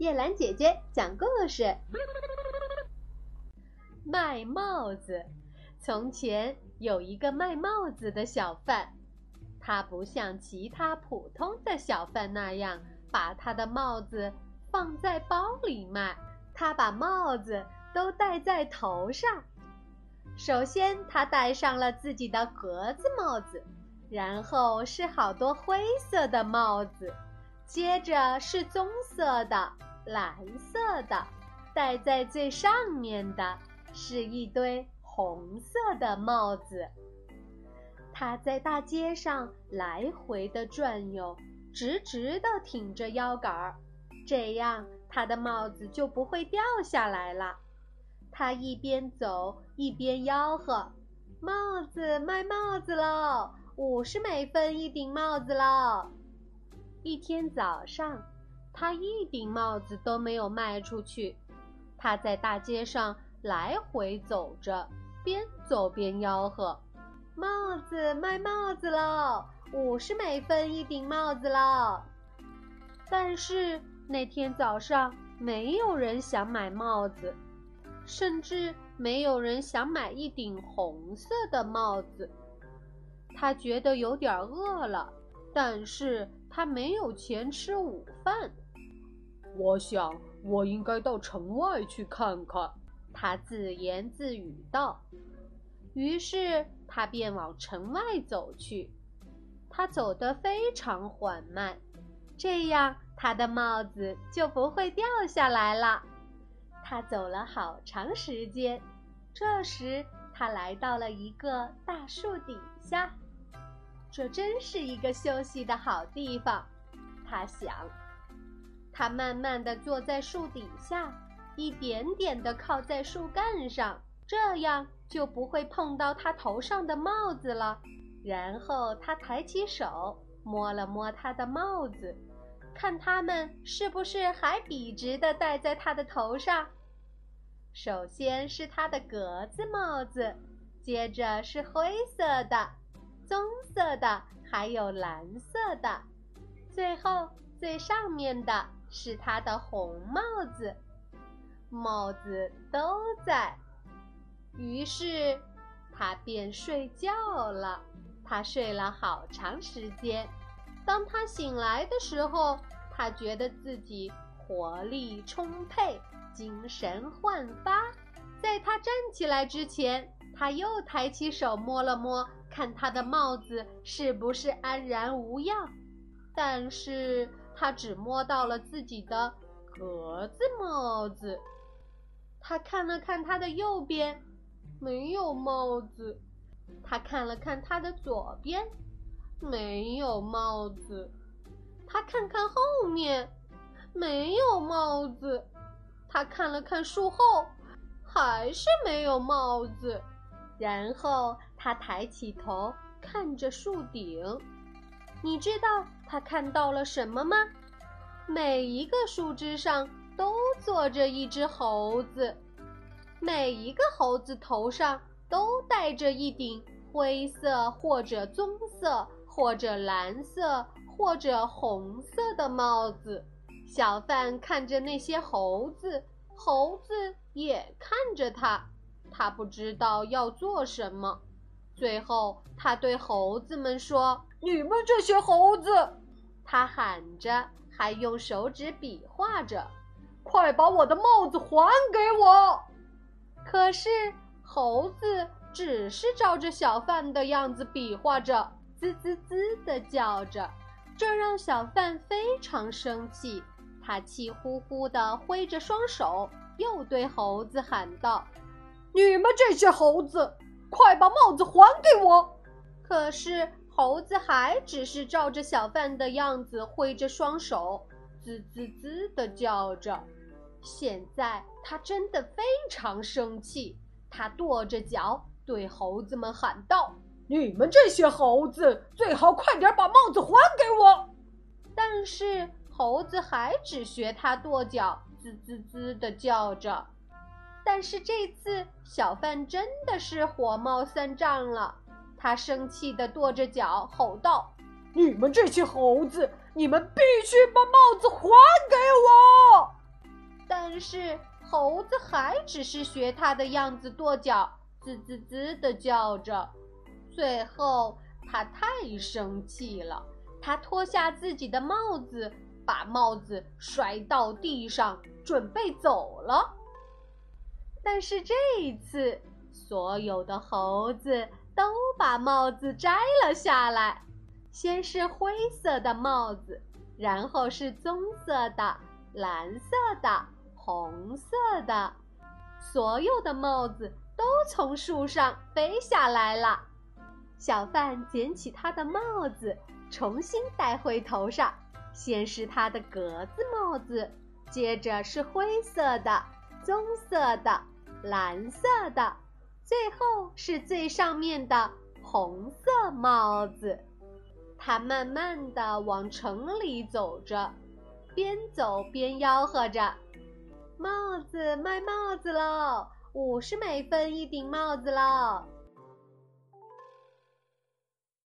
叶兰姐姐讲故事。卖帽子。从前有一个卖帽子的小贩，他不像其他普通的小贩那样把他的帽子放在包里卖，他把帽子都戴在头上。首先，他戴上了自己的格子帽子，然后是好多灰色的帽子，接着是棕色的、蓝色的，戴在最上面的是一堆。红色的帽子，他在大街上来回的转悠，直直的挺着腰杆儿，这样他的帽子就不会掉下来了。他一边走一边吆喝：“帽子卖帽子喽，五十美分一顶帽子喽！”一天早上，他一顶帽子都没有卖出去。他在大街上来回走着。边走边吆喝：“帽子卖帽子喽，五十美分一顶帽子喽！”但是那天早上没有人想买帽子，甚至没有人想买一顶红色的帽子。他觉得有点饿了，但是他没有钱吃午饭。我想，我应该到城外去看看。他自言自语道。于是他便往城外走去。他走得非常缓慢，这样他的帽子就不会掉下来了。他走了好长时间，这时他来到了一个大树底下。这真是一个休息的好地方，他想。他慢慢地坐在树底下。一点点地靠在树干上，这样就不会碰到他头上的帽子了。然后他抬起手摸了摸他的帽子，看它们是不是还笔直地戴在他的头上。首先是他的格子帽子，接着是灰色的、棕色的，还有蓝色的，最后最上面的是他的红帽子。帽子都在，于是他便睡觉了。他睡了好长时间。当他醒来的时候，他觉得自己活力充沛，精神焕发。在他站起来之前，他又抬起手摸了摸，看他的帽子是不是安然无恙。但是他只摸到了自己的格子帽子。他看了看他的右边，没有帽子；他看了看他的左边，没有帽子；他看看后面，没有帽子；他看了看树后，还是没有帽子。然后他抬起头看着树顶，你知道他看到了什么吗？每一个树枝上。都坐着一只猴子，每一个猴子头上都戴着一顶灰色或者棕色或者蓝色或者红色的帽子。小贩看着那些猴子，猴子也看着他，他不知道要做什么。最后，他对猴子们说：“你们这些猴子！”他喊着，还用手指比划着。快把我的帽子还给我！可是猴子只是照着小贩的样子比划着，滋滋滋的叫着，这让小贩非常生气。他气呼呼地挥着双手，又对猴子喊道：“你们这些猴子，快把帽子还给我！”可是猴子还只是照着小贩的样子挥着双手。滋滋滋的叫着，现在他真的非常生气。他跺着脚对猴子们喊道：“你们这些猴子，最好快点把帽子还给我！”但是猴子还只学他跺脚，滋滋滋的叫着。但是这次小贩真的是火冒三丈了，他生气地跺着脚吼道。你们这些猴子，你们必须把帽子还给我！但是猴子还只是学他的样子跺脚，滋滋滋地叫着。最后，他太生气了，他脱下自己的帽子，把帽子摔到地上，准备走了。但是这一次，所有的猴子都把帽子摘了下来，先是灰色的帽子，然后是棕色的、蓝色的、红色的，所有的帽子都从树上飞下来了。小贩捡起他的帽子，重新戴回头上。先是他的格子帽子，接着是灰色的、棕色的、蓝色的，最后是最上面的红色帽子。他慢慢的往城里走着，边走边吆喝着：“帽子卖帽子喽，五十美分一顶帽子喽！”